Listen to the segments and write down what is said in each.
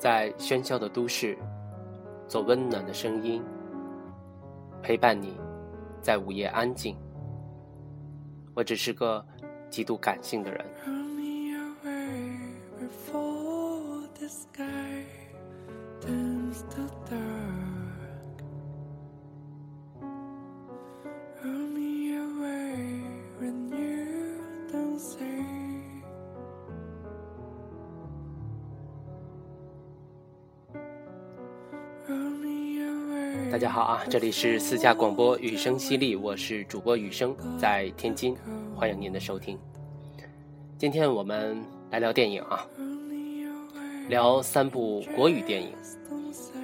在喧嚣的都市，做温暖的声音，陪伴你，在午夜安静。我只是个极度感性的人。这里是私家广播雨声犀利，我是主播雨声，在天津，欢迎您的收听。今天我们来聊电影啊，聊三部国语电影。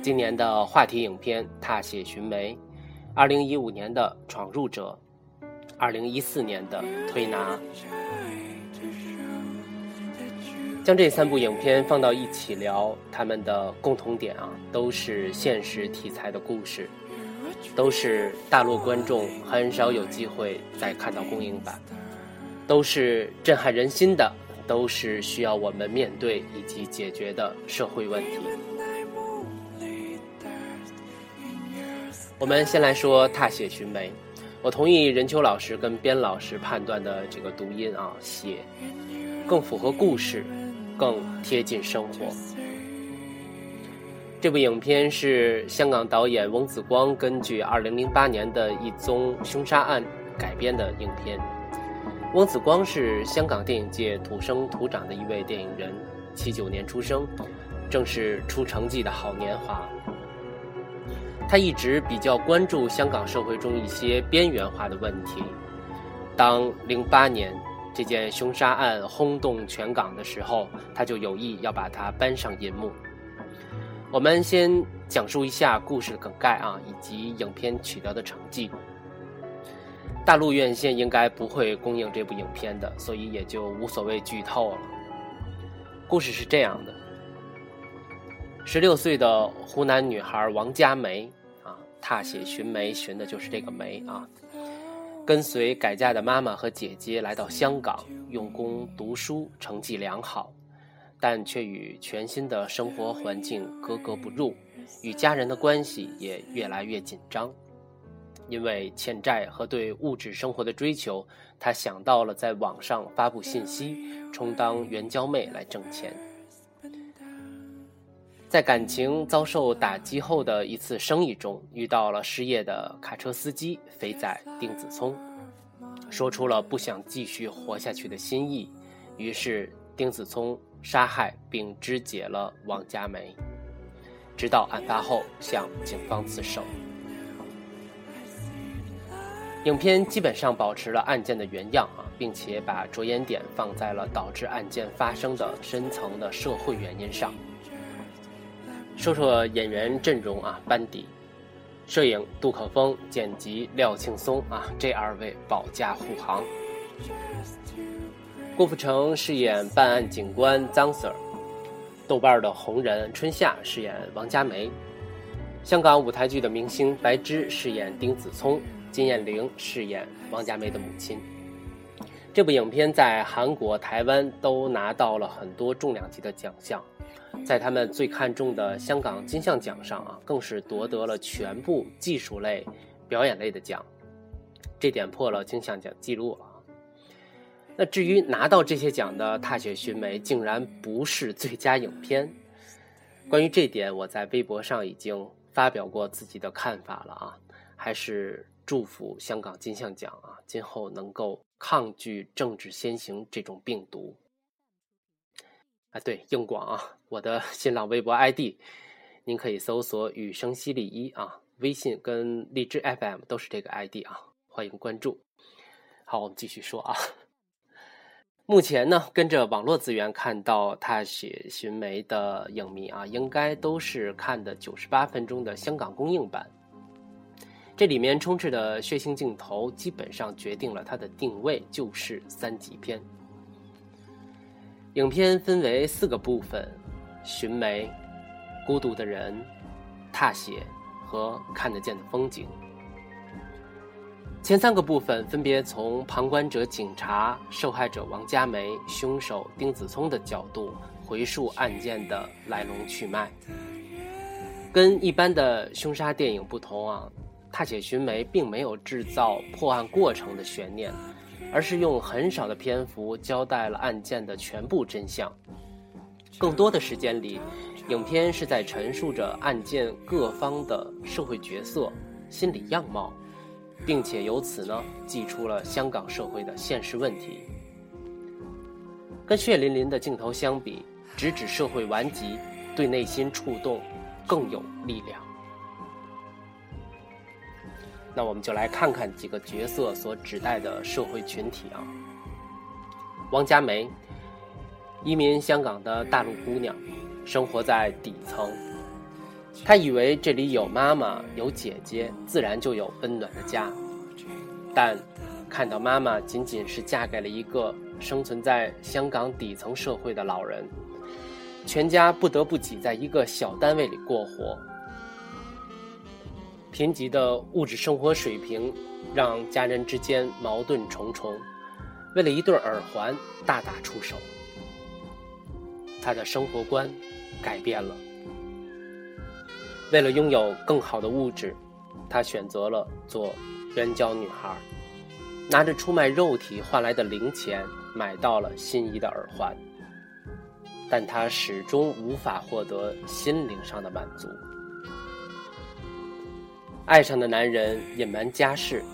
今年的话题影片《踏雪寻梅》，二零一五年的《闯入者》，二零一四年的《推拿》。将这三部影片放到一起聊，他们的共同点啊，都是现实题材的故事，都是大陆观众很少有机会再看到公映版，都是震撼人心的，都是需要我们面对以及解决的社会问题。我们先来说《踏雪寻梅》，我同意任秋老师跟边老师判断的这个读音啊，写更符合故事。更贴近生活。这部影片是香港导演翁子光根据2008年的一宗凶杀案改编的影片。翁子光是香港电影界土生土长的一位电影人，79年出生，正是出成绩的好年华。他一直比较关注香港社会中一些边缘化的问题。当08年。这件凶杀案轰动全港的时候，他就有意要把它搬上银幕。我们先讲述一下故事梗概啊，以及影片取得的成绩。大陆院线应该不会公映这部影片的，所以也就无所谓剧透了。故事是这样的：十六岁的湖南女孩王佳梅啊，踏雪寻梅，寻的就是这个梅啊。跟随改嫁的妈妈和姐姐来到香港，用功读书，成绩良好，但却与全新的生活环境格格不入，与家人的关系也越来越紧张。因为欠债和对物质生活的追求，他想到了在网上发布信息，充当援交妹来挣钱。在感情遭受打击后的一次生意中，遇到了失业的卡车司机肥仔丁子聪，说出了不想继续活下去的心意。于是，丁子聪杀害并肢解了王佳梅，直到案发后向警方自首。影片基本上保持了案件的原样啊，并且把着眼点放在了导致案件发生的深层的社会原因上。说说演员阵容啊，班底，摄影杜可风，剪辑廖庆松啊，这二位保驾护航。郭富城饰演办案警官张 Sir，豆瓣的红人春夏饰演王佳梅，香港舞台剧的明星白芝饰演丁子聪，金燕玲饰演王佳梅的母亲。这部影片在韩国、台湾都拿到了很多重量级的奖项。在他们最看重的香港金像奖上啊，更是夺得了全部技术类、表演类的奖，这点破了金像奖记录了。那至于拿到这些奖的《踏雪寻梅》，竟然不是最佳影片。关于这点，我在微博上已经发表过自己的看法了啊，还是祝福香港金像奖啊，今后能够抗拒政治先行这种病毒。啊，对，硬广啊，我的 新浪微博 ID，您可以搜索“雨声犀利一”啊，微信跟荔枝 FM 都是这个 ID 啊，欢迎关注。好，我们继续说啊。目前呢，跟着网络资源看到《踏雪寻梅》的影迷啊，应该都是看的九十八分钟的香港公映版。这里面充斥的血腥镜头，基本上决定了它的定位就是三级片。影片分为四个部分：寻梅、孤独的人、踏雪和看得见的风景。前三个部分分别从旁观者警察、受害者王佳梅、凶手丁子聪的角度，回述案件的来龙去脉。跟一般的凶杀电影不同啊，《踏雪寻梅》并没有制造破案过程的悬念，而是用很少的篇幅交代了案件的全部真相。更多的时间里，影片是在陈述着案件各方的社会角色、心理样貌，并且由此呢，寄出了香港社会的现实问题。跟血淋淋的镜头相比，直指社会顽疾，对内心触动。更有力量。那我们就来看看几个角色所指代的社会群体啊。王佳梅，移民香港的大陆姑娘，生活在底层。她以为这里有妈妈有姐姐，自然就有温暖的家。但看到妈妈仅仅是嫁给了一个生存在香港底层社会的老人。全家不得不挤在一个小单位里过活，贫瘠的物质生活水平让家人之间矛盾重重，为了一对耳环大打出手。他的生活观改变了，为了拥有更好的物质，他选择了做援交女孩，拿着出卖肉体换来的零钱买到了心仪的耳环。但他始终无法获得心灵上的满足。爱上的男人隐瞒家事，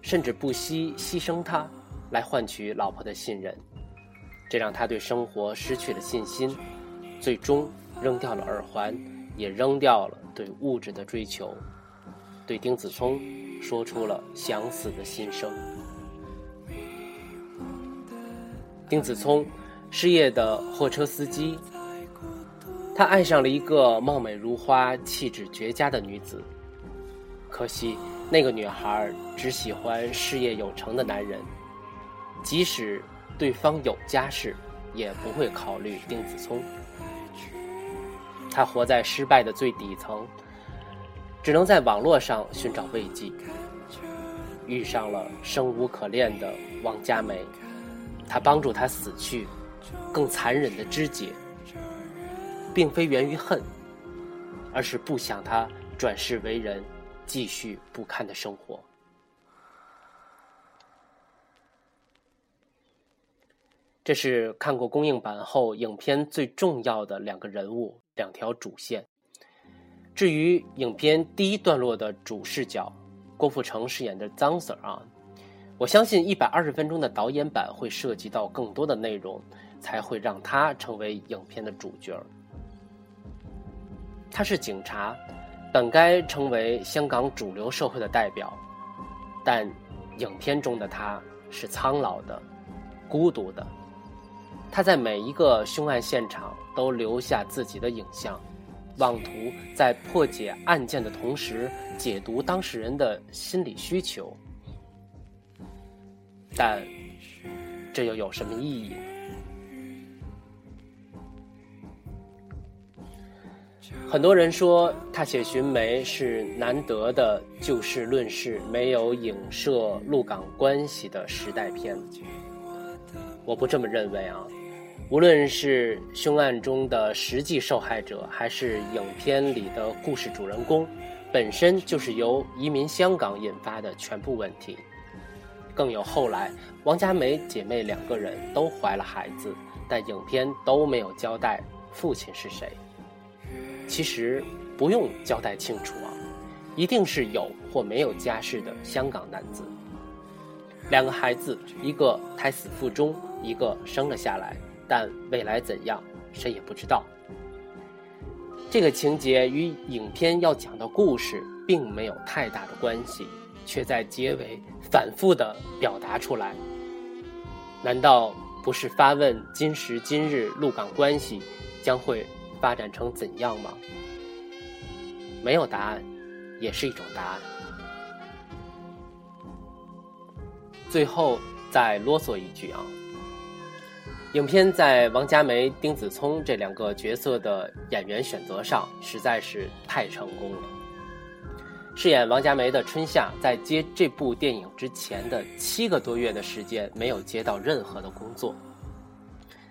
甚至不惜牺牲他来换取老婆的信任，这让他对生活失去了信心，最终扔掉了耳环，也扔掉了对物质的追求，对丁子聪说出了想死的心声。丁子聪。失业的货车司机，他爱上了一个貌美如花、气质绝佳的女子。可惜，那个女孩只喜欢事业有成的男人，即使对方有家室，也不会考虑丁子聪。他活在失败的最底层，只能在网络上寻找慰藉。遇上了生无可恋的王佳梅，他帮助他死去。更残忍的肢解，并非源于恨，而是不想他转世为人，继续不堪的生活。这是看过公映版后影片最重要的两个人物，两条主线。至于影片第一段落的主视角，郭富城饰演的张 Sir 啊，我相信一百二十分钟的导演版会涉及到更多的内容。才会让他成为影片的主角。他是警察，本该成为香港主流社会的代表，但影片中的他是苍老的、孤独的。他在每一个凶案现场都留下自己的影像，妄图在破解案件的同时解读当事人的心理需求。但这又有什么意义？很多人说《他写寻梅》是难得的就事论事、没有影射陆港关系的时代片。我不这么认为啊！无论是凶案中的实际受害者，还是影片里的故事主人公，本身就是由移民香港引发的全部问题。更有后来王佳梅姐妹两个人都怀了孩子，但影片都没有交代父亲是谁。其实不用交代清楚啊，一定是有或没有家世的香港男子。两个孩子，一个胎死腹中，一个生了下来，但未来怎样，谁也不知道。这个情节与影片要讲的故事并没有太大的关系，却在结尾反复的表达出来。难道不是发问今时今日陆港关系将会？发展成怎样吗？没有答案，也是一种答案。最后再啰嗦一句啊，影片在王佳梅、丁子聪这两个角色的演员选择上实在是太成功了。饰演王佳梅的春夏，在接这部电影之前的七个多月的时间，没有接到任何的工作。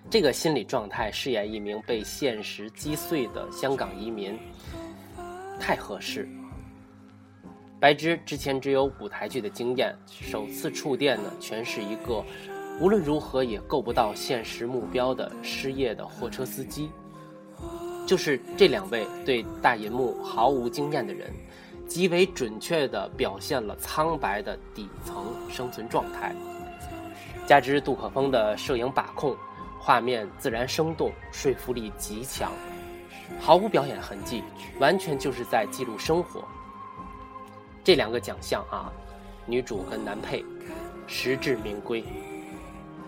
这个心理状态饰演一名被现实击碎的香港移民，太合适。白芝之前只有舞台剧的经验，首次触电呢，全是一个无论如何也够不到现实目标的失业的货车司机。就是这两位对大银幕毫无经验的人，极为准确地表现了苍白的底层生存状态。加之杜可风的摄影把控，画面自然生动，说服力极强，毫无表演痕迹，完全就是在记录生活。这两个奖项啊，女主跟男配，实至名归。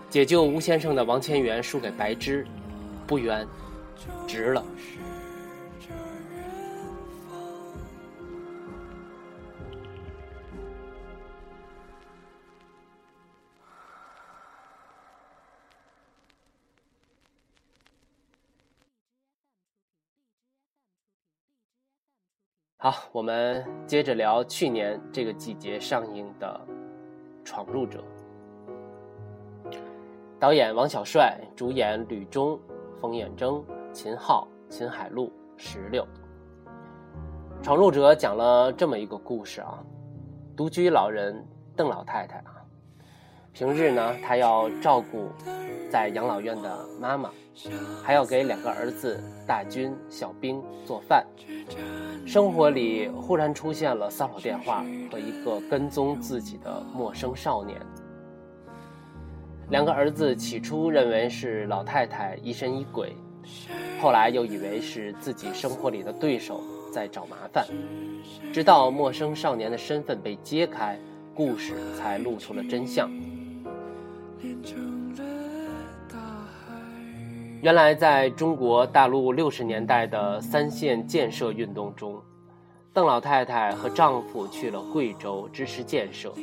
解救吴先生的王千源输给白芝，不冤。值了。好，我们接着聊去年这个季节上映的《闯入者》，导演王小帅，主演吕中、冯远征。秦昊、秦海璐、石榴。闯入者讲了这么一个故事啊，独居老人邓老太太啊，平日呢，她要照顾在养老院的妈妈，还要给两个儿子大军、小兵做饭。生活里忽然出现了骚扰电话和一个跟踪自己的陌生少年。两个儿子起初认为是老太太疑神疑鬼。后来又以为是自己生活里的对手在找麻烦，直到陌生少年的身份被揭开，故事才露出了真相。原来，在中国大陆六十年代的三线建设运动中，邓老太太和丈夫去了贵州支持建设。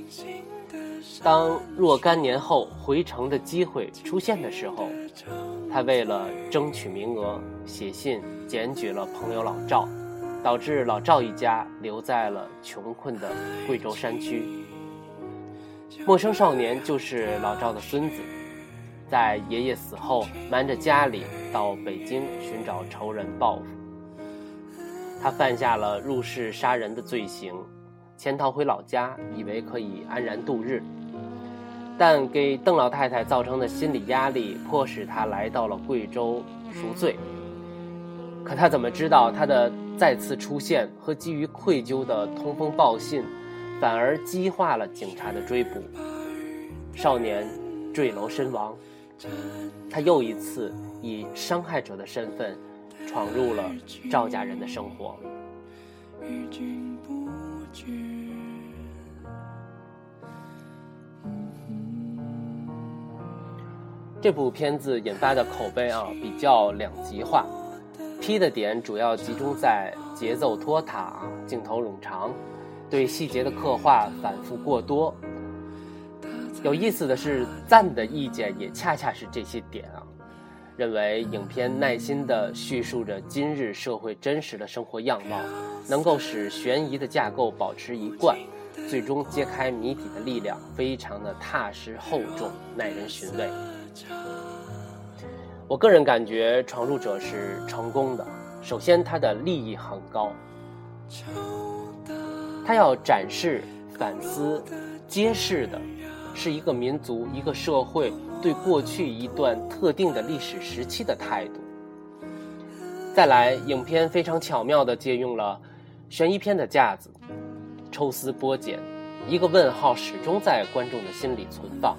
当若干年后回城的机会出现的时候，她为了争取名额，写信检举了朋友老赵，导致老赵一家留在了穷困的贵州山区。陌生少年就是老赵的孙子，在爷爷死后瞒着家里到北京寻找仇人报复。他犯下了入室杀人的罪行，潜逃回老家，以为可以安然度日。但给邓老太太造成的心理压力，迫使他来到了贵州赎罪。可他怎么知道，他的再次出现和基于愧疚的通风报信，反而激化了警察的追捕。少年坠楼身亡，他又一次以伤害者的身份，闯入了赵家人的生活。这部片子引发的口碑啊比较两极化，批的点主要集中在节奏拖沓、镜头冗长、对细节的刻画反复过多。有意思的是，赞的意见也恰恰是这些点啊，认为影片耐心地叙述着今日社会真实的生活样貌，能够使悬疑的架构保持一贯，最终揭开谜底的力量非常的踏实厚重，耐人寻味。我个人感觉《闯入者》是成功的。首先，它的利益很高，它要展示、反思、揭示的是一个民族、一个社会对过去一段特定的历史时期的态度。再来，影片非常巧妙地借用了悬疑片的架子，抽丝剥茧，一个问号始终在观众的心里存放。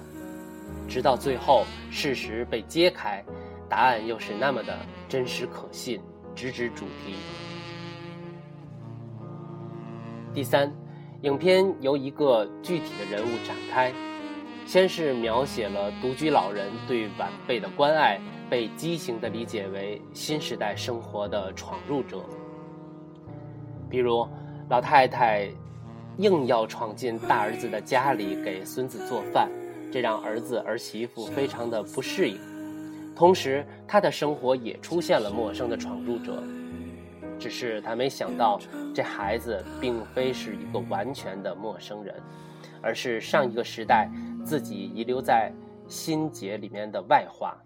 直到最后，事实被揭开，答案又是那么的真实可信，直指主题。第三，影片由一个具体的人物展开，先是描写了独居老人对晚辈的关爱，被畸形的理解为新时代生活的闯入者。比如，老太太硬要闯进大儿子的家里给孙子做饭。这让儿子儿媳妇非常的不适应，同时他的生活也出现了陌生的闯入者，只是他没想到这孩子并非是一个完全的陌生人，而是上一个时代自己遗留在心结里面的外化。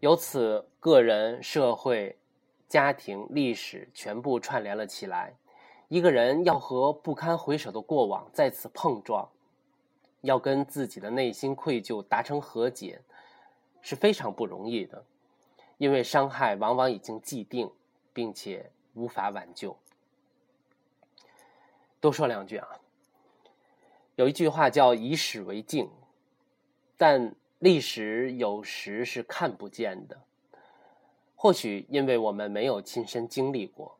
由此，个人、社会、家庭、历史全部串联了起来。一个人要和不堪回首的过往再次碰撞，要跟自己的内心愧疚达成和解，是非常不容易的，因为伤害往往已经既定，并且无法挽救。多说两句啊，有一句话叫“以史为镜”，但历史有时是看不见的，或许因为我们没有亲身经历过，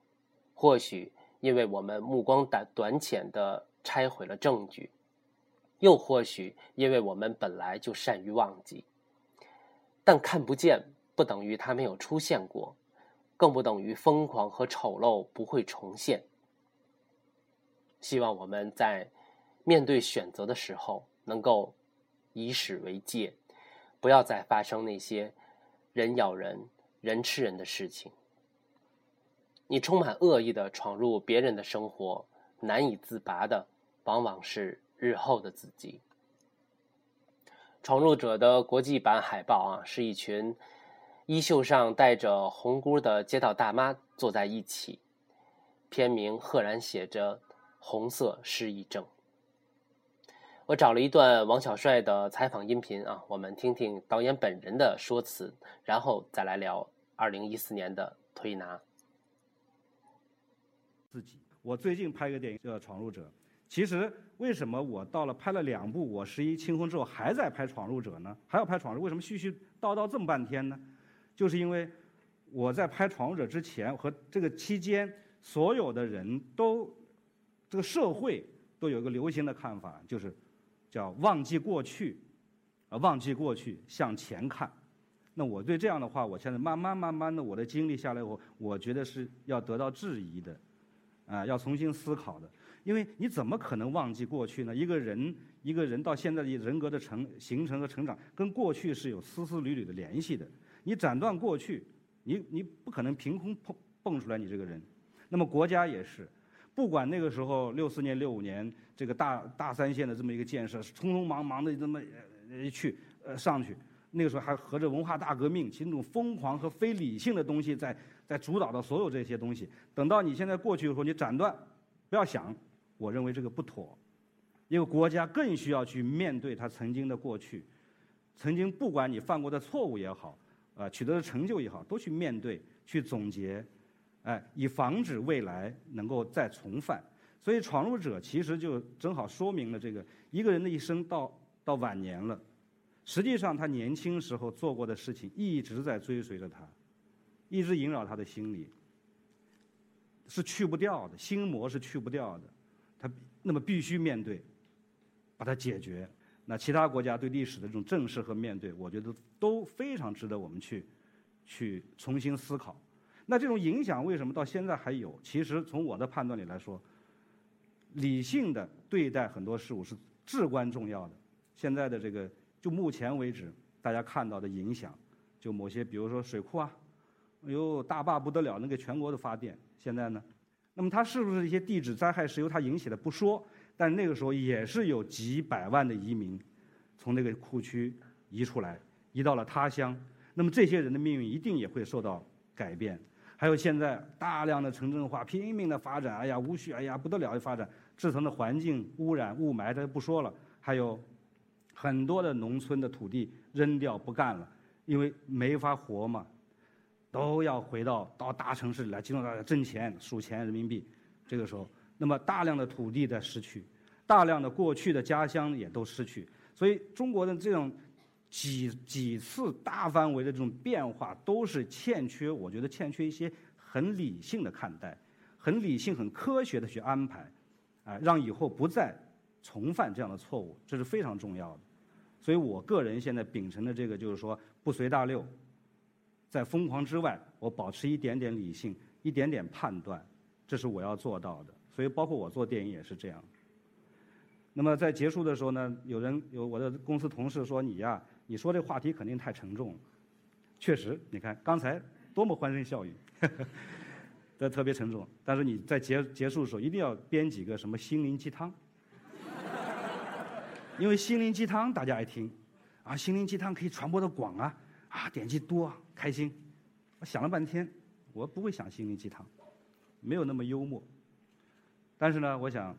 或许。因为我们目光短短浅的拆毁了证据，又或许因为我们本来就善于忘记。但看不见不等于它没有出现过，更不等于疯狂和丑陋不会重现。希望我们在面对选择的时候，能够以史为戒，不要再发生那些人咬人、人吃人的事情。你充满恶意的闯入别人的生活，难以自拔的，往往是日后的自己。闯入者的国际版海报啊，是一群衣袖上带着红箍的街道大妈坐在一起，片名赫然写着“红色失忆症”。我找了一段王小帅的采访音频啊，我们听听导演本人的说辞，然后再来聊二零一四年的推拿。自己，我最近拍一个电影叫《闯入者》。其实为什么我到了拍了两部《我十一》《清空》之后，还在拍《闯入者》呢？还要拍《闯入》，为什么絮絮叨叨这么半天呢？就是因为我在拍《闯入者》之前和这个期间，所有的人都，这个社会都有一个流行的看法，就是叫忘记过去，啊，忘记过去，向前看。那我对这样的话，我现在慢慢慢慢的，我的经历下来以后，我觉得是要得到质疑的。啊，要重新思考的，因为你怎么可能忘记过去呢？一个人，一个人到现在的人格的成形成和成长，跟过去是有丝丝缕缕的联系的。你斩断过去，你你不可能凭空蹦蹦出来你这个人。那么国家也是，不管那个时候六四年、六五年这个大大三线的这么一个建设，匆匆忙忙的这么一去呃上去，那个时候还合着文化大革命，其实那种疯狂和非理性的东西在。在主导的所有这些东西，等到你现在过去的时候，你斩断，不要想，我认为这个不妥，因为国家更需要去面对他曾经的过去，曾经不管你犯过的错误也好，啊，取得的成就也好，都去面对，去总结，哎，以防止未来能够再重犯。所以，闯入者其实就正好说明了这个一个人的一生到到晚年了，实际上他年轻时候做过的事情一直在追随着他。一直萦绕他的心里，是去不掉的，心魔是去不掉的，他那么必须面对，把它解决。那其他国家对历史的这种正视和面对，我觉得都非常值得我们去去重新思考。那这种影响为什么到现在还有？其实从我的判断里来说，理性的对待很多事物是至关重要的。现在的这个，就目前为止大家看到的影响，就某些比如说水库啊。哎哟，大坝不得了，能给全国的发电。现在呢，那么它是不是一些地质灾害是由它引起的不说，但那个时候也是有几百万的移民从那个库区移出来，移到了他乡。那么这些人的命运一定也会受到改变。还有现在大量的城镇化拼命的发展，哎呀，无序，哎呀，不得了的发展，制成的环境污染、雾霾，这不说了。还有很多的农村的土地扔掉不干了，因为没法活嘛。都要回到到大城市里来，集中大家挣钱、数钱人民币。这个时候，那么大量的土地在失去，大量的过去的家乡也都失去。所以，中国的这种几几次大范围的这种变化，都是欠缺，我觉得欠缺一些很理性的看待，很理性、很科学的去安排，啊，让以后不再重犯这样的错误，这是非常重要的。所以我个人现在秉承的这个，就是说不随大流。在疯狂之外，我保持一点点理性，一点点判断，这是我要做到的。所以，包括我做电影也是这样。那么，在结束的时候呢，有人有我的公司同事说：“你呀，你说这话题肯定太沉重。”确实，你看刚才多么欢声笑语，这特别沉重。但是你在结结束的时候，一定要编几个什么心灵鸡汤，因为心灵鸡汤大家爱听，啊，心灵鸡汤可以传播的广啊。啊，点击多开心。我想了半天，我不会想心灵鸡汤，没有那么幽默。但是呢，我想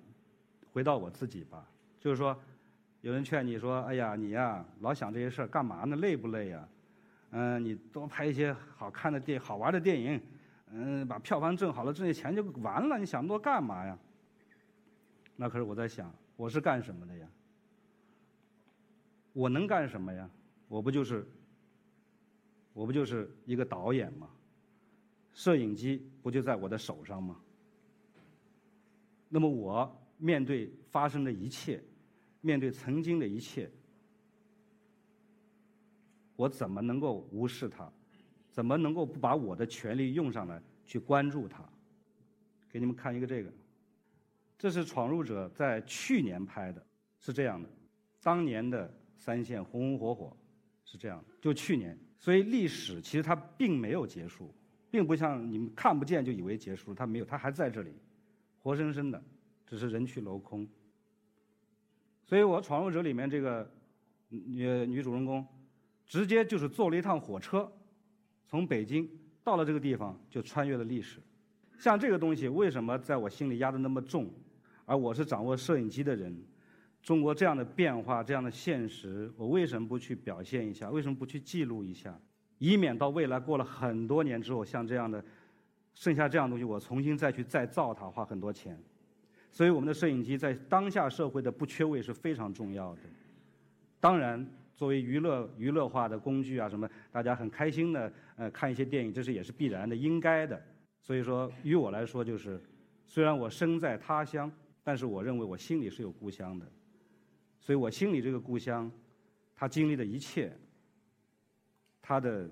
回到我自己吧，就是说，有人劝你说：“哎呀，你呀，老想这些事儿干嘛呢？累不累呀？嗯，你多拍一些好看的电、好玩的电影，嗯，把票房挣好了，挣些钱就完了。你想那么多干嘛呀？”那可是我在想，我是干什么的呀？我能干什么呀？我不就是，我不就是一个导演吗？摄影机不就在我的手上吗？那么我面对发生的一切，面对曾经的一切，我怎么能够无视它？怎么能够不把我的权利用上来去关注它？给你们看一个这个，这是《闯入者》在去年拍的，是这样的，当年的。三线红红火火，是这样的。就去年，所以历史其实它并没有结束，并不像你们看不见就以为结束了，它没有，它还在这里，活生生的，只是人去楼空。所以我《闯入者》里面这个女女主人公，直接就是坐了一趟火车，从北京到了这个地方，就穿越了历史。像这个东西，为什么在我心里压得那么重？而我是掌握摄影机的人。中国这样的变化，这样的现实，我为什么不去表现一下？为什么不去记录一下？以免到未来过了很多年之后，像这样的剩下这样东西，我重新再去再造它，花很多钱。所以，我们的摄影机在当下社会的不缺位是非常重要的。当然，作为娱乐娱乐化的工具啊，什么大家很开心的呃看一些电影，这是也是必然的、应该的。所以说，于我来说，就是虽然我身在他乡，但是我认为我心里是有故乡的。所以我心里这个故乡，他经历的一切，他的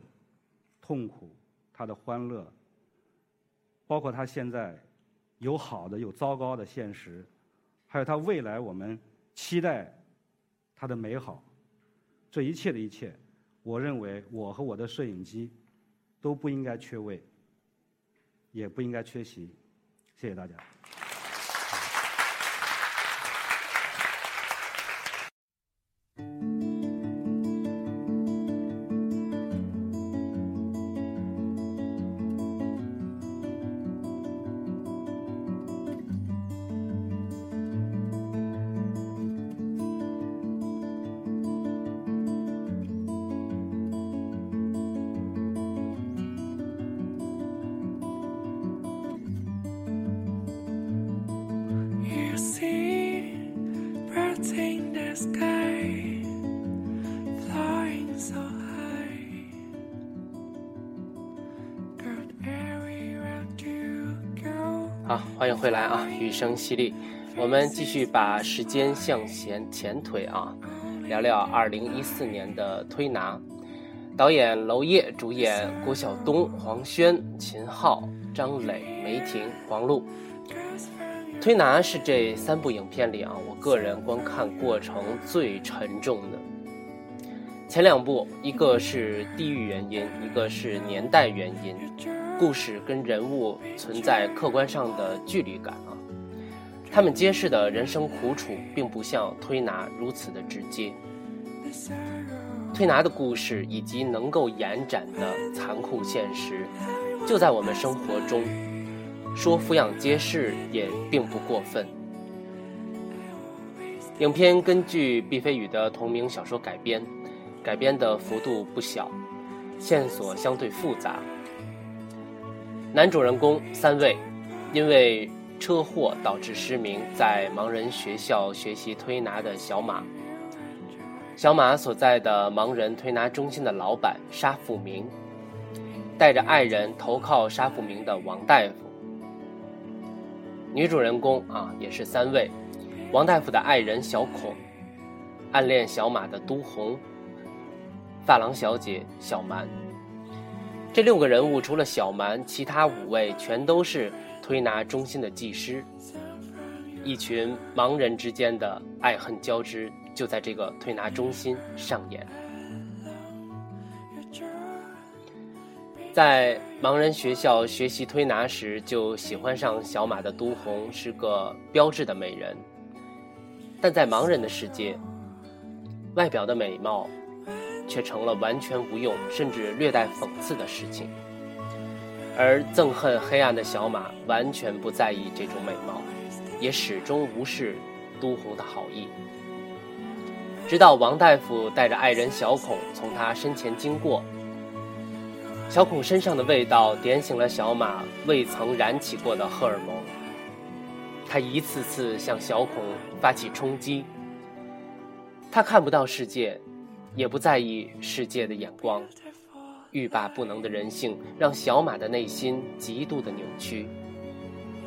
痛苦，他的欢乐，包括他现在有好的有糟糕的现实，还有他未来我们期待他的美好，这一切的一切，我认为我和我的摄影机都不应该缺位，也不应该缺席。谢谢大家。回来啊！雨声淅沥，我们继续把时间向前前推啊，聊聊二零一四年的《推拿》，导演娄烨，主演郭晓东、黄轩、秦昊、张磊、梅婷、黄璐。《推拿》是这三部影片里啊，我个人观看过程最沉重的。前两部，一个是地域原因，一个是年代原因。故事跟人物存在客观上的距离感啊，他们揭示的人生苦楚，并不像推拿如此的直接。推拿的故事以及能够延展的残酷现实，就在我们生活中，说俯仰皆是也并不过分。影片根据毕飞宇的同名小说改编，改编的幅度不小，线索相对复杂。男主人公三位，因为车祸导致失明，在盲人学校学习推拿的小马。小马所在的盲人推拿中心的老板沙富明，带着爱人投靠沙富明的王大夫。女主人公啊也是三位，王大夫的爱人小孔，暗恋小马的都红，发廊小姐小蛮。这六个人物除了小蛮，其他五位全都是推拿中心的技师。一群盲人之间的爱恨交织，就在这个推拿中心上演。在盲人学校学习推拿时，就喜欢上小马的都红是个标致的美人，但在盲人的世界，外表的美貌却成了完全无用，甚至略带讽刺的事情。而憎恨黑暗的小马完全不在意这种美貌，也始终无视都红的好意。直到王大夫带着爱人小孔从他身前经过，小孔身上的味道点醒了小马未曾燃起过的荷尔蒙。他一次次向小孔发起冲击。他看不到世界，也不在意世界的眼光。欲罢不能的人性让小马的内心极度的扭曲，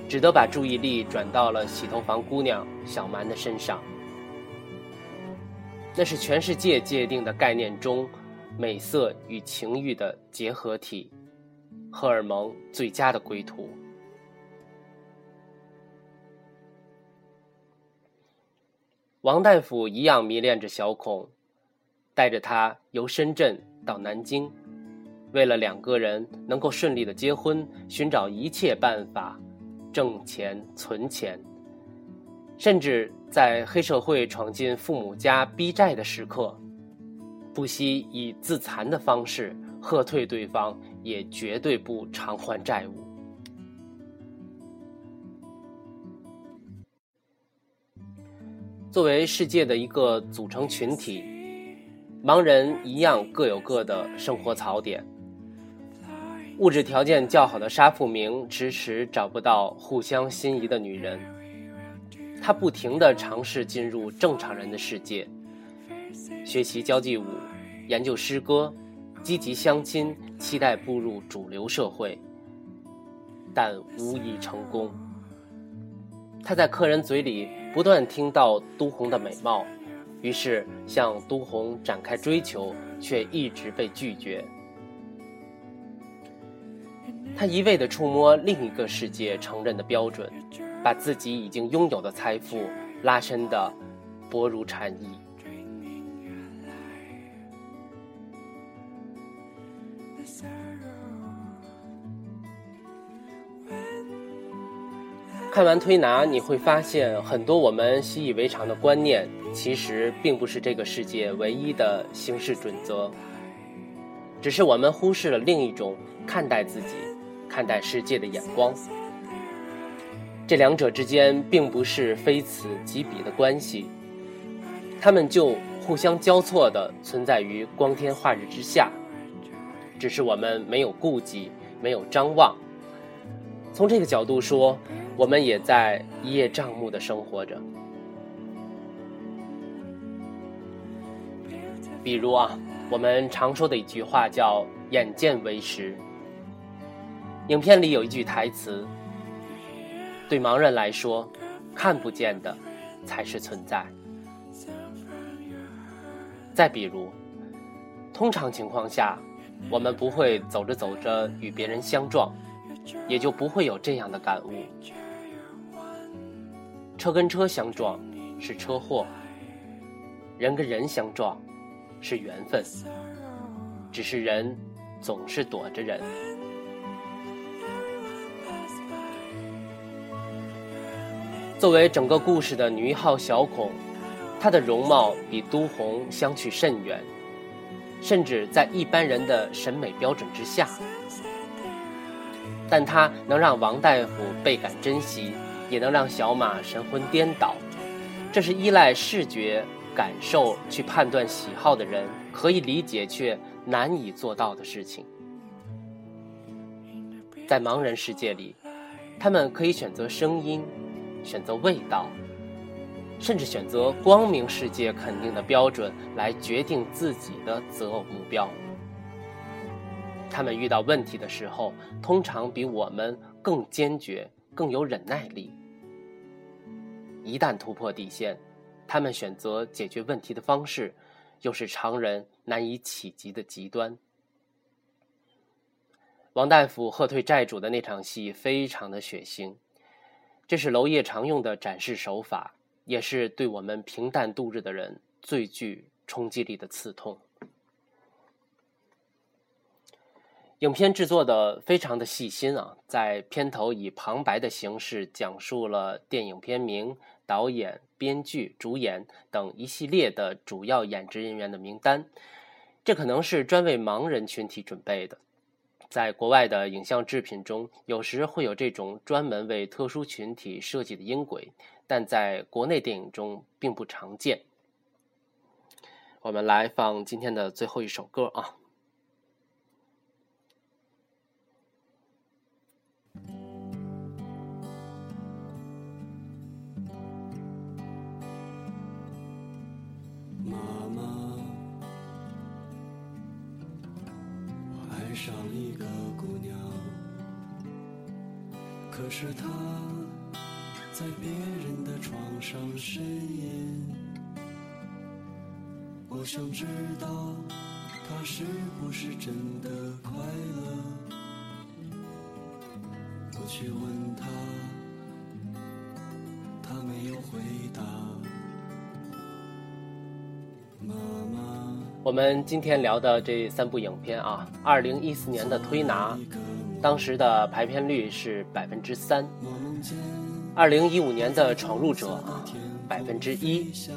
只得把注意力转到了洗头房姑娘小蛮的身上。那是全世界界定的概念中，美色与情欲的结合体，荷尔蒙最佳的归途。王大夫一样迷恋着小孔，带着他由深圳到南京。为了两个人能够顺利的结婚，寻找一切办法，挣钱存钱，甚至在黑社会闯进父母家逼债的时刻，不惜以自残的方式喝退对方，也绝对不偿还债务。作为世界的一个组成群体，盲人一样各有各的生活槽点。物质条件较好的沙富明迟迟找不到互相心仪的女人，他不停地尝试进入正常人的世界，学习交际舞，研究诗歌，积极相亲，期待步入主流社会，但无一成功。他在客人嘴里不断听到都红的美貌，于是向都红展开追求，却一直被拒绝。他一味地触摸另一个世界承认的标准，把自己已经拥有的财富拉伸的薄如蝉翼。看完推拿，你会发现很多我们习以为常的观念，其实并不是这个世界唯一的行事准则，只是我们忽视了另一种看待自己。看待世界的眼光，这两者之间并不是非此即彼的关系，他们就互相交错的存在于光天化日之下，只是我们没有顾忌，没有张望。从这个角度说，我们也在一叶障目的生活着。比如啊，我们常说的一句话叫“眼见为实”。影片里有一句台词：“对盲人来说，看不见的才是存在。”再比如，通常情况下，我们不会走着走着与别人相撞，也就不会有这样的感悟：车跟车相撞是车祸，人跟人相撞是缘分，只是人总是躲着人。作为整个故事的女一号小孔，她的容貌比都红相去甚远，甚至在一般人的审美标准之下。但她能让王大夫倍感珍惜，也能让小马神魂颠倒，这是依赖视觉感受去判断喜好的人可以理解却难以做到的事情。在盲人世界里，他们可以选择声音。选择味道，甚至选择光明世界肯定的标准来决定自己的择偶目标。他们遇到问题的时候，通常比我们更坚决、更有忍耐力。一旦突破底线，他们选择解决问题的方式，又是常人难以企及的极端。王大夫喝退债主的那场戏非常的血腥。这是娄烨常用的展示手法，也是对我们平淡度日的人最具冲击力的刺痛。影片制作的非常的细心啊，在片头以旁白的形式讲述了电影片名、导演、编剧、主演等一系列的主要演职人员的名单。这可能是专为盲人群体准备的。在国外的影像制品中，有时会有这种专门为特殊群体设计的音轨，但在国内电影中并不常见。我们来放今天的最后一首歌啊。上一个姑娘，可是她在别人的床上呻吟。我想知道她是不是真的快乐。我去问她，她没有回答。我们今天聊的这三部影片啊，二零一四年的《推拿》，当时的排片率是百分之三；二零一五年的《闯入者》啊，百分之一。《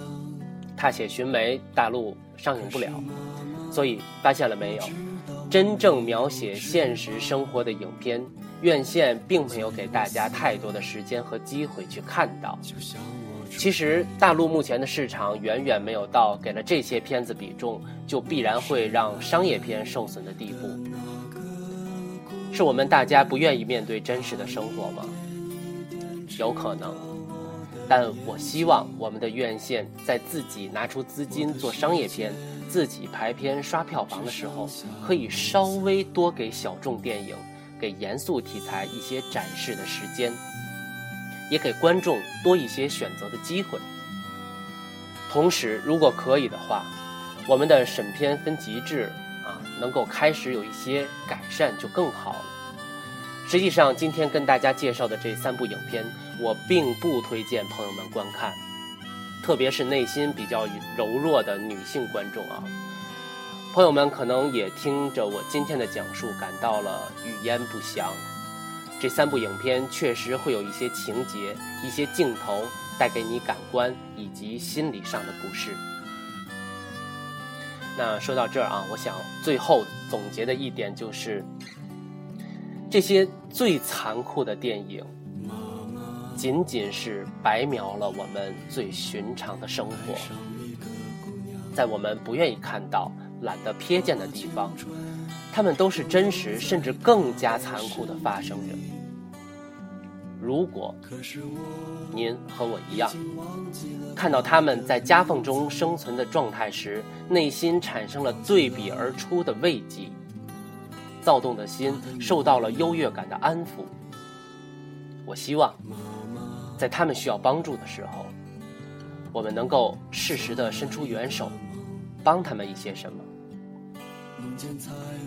踏雪寻梅》大陆上映不了，所以发现了没有？真正描写现实生活的影片，院线并没有给大家太多的时间和机会去看到。其实，大陆目前的市场远远没有到给了这些片子比重就必然会让商业片受损的地步。是我们大家不愿意面对真实的生活吗？有可能，但我希望我们的院线在自己拿出资金做商业片、自己排片刷票房的时候，可以稍微多给小众电影、给严肃题材一些展示的时间。也给观众多一些选择的机会。同时，如果可以的话，我们的审片分级制啊，能够开始有一些改善就更好了。实际上，今天跟大家介绍的这三部影片，我并不推荐朋友们观看，特别是内心比较柔弱的女性观众啊。朋友们可能也听着我今天的讲述，感到了语焉不详。这三部影片确实会有一些情节、一些镜头带给你感官以及心理上的不适。那说到这儿啊，我想最后总结的一点就是，这些最残酷的电影，仅仅是白描了我们最寻常的生活，在我们不愿意看到、懒得瞥见的地方。他们都是真实，甚至更加残酷的发生着。如果您和我一样，看到他们在夹缝中生存的状态时，内心产生了对比而出的慰藉，躁动的心受到了优越感的安抚。我希望，在他们需要帮助的时候，我们能够适时的伸出援手，帮他们一些什么。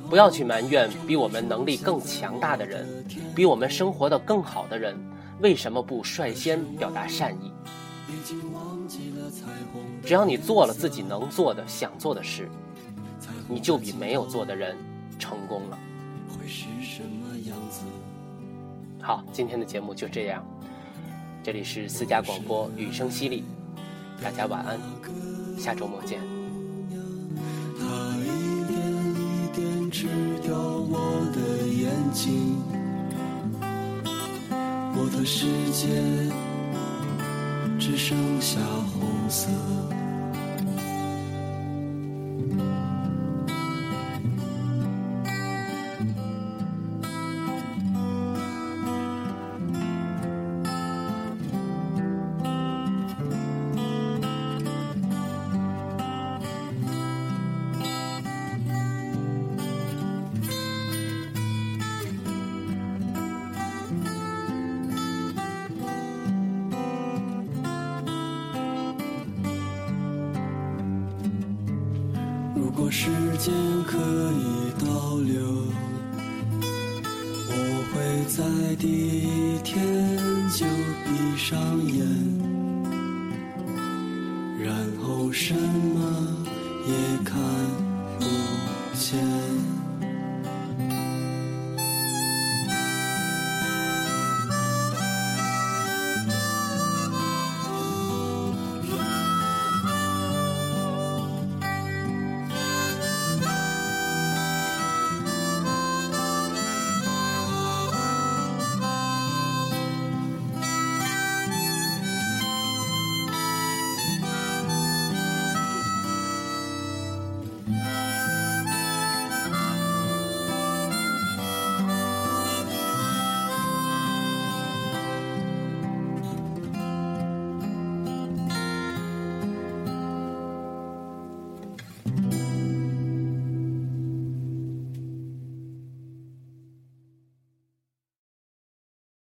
不要去埋怨比我们能力更强大的人，比我们生活的更好的人，为什么不率先表达善意？只要你做了自己能做的、想做的事，你就比没有做的人成功了。好，今天的节目就这样。这里是私家广播，雨声淅沥，大家晚安，下周末见。我的世界只剩下红色。如果时间可以倒流，我会在第一天就闭上眼，然后什么也看不见。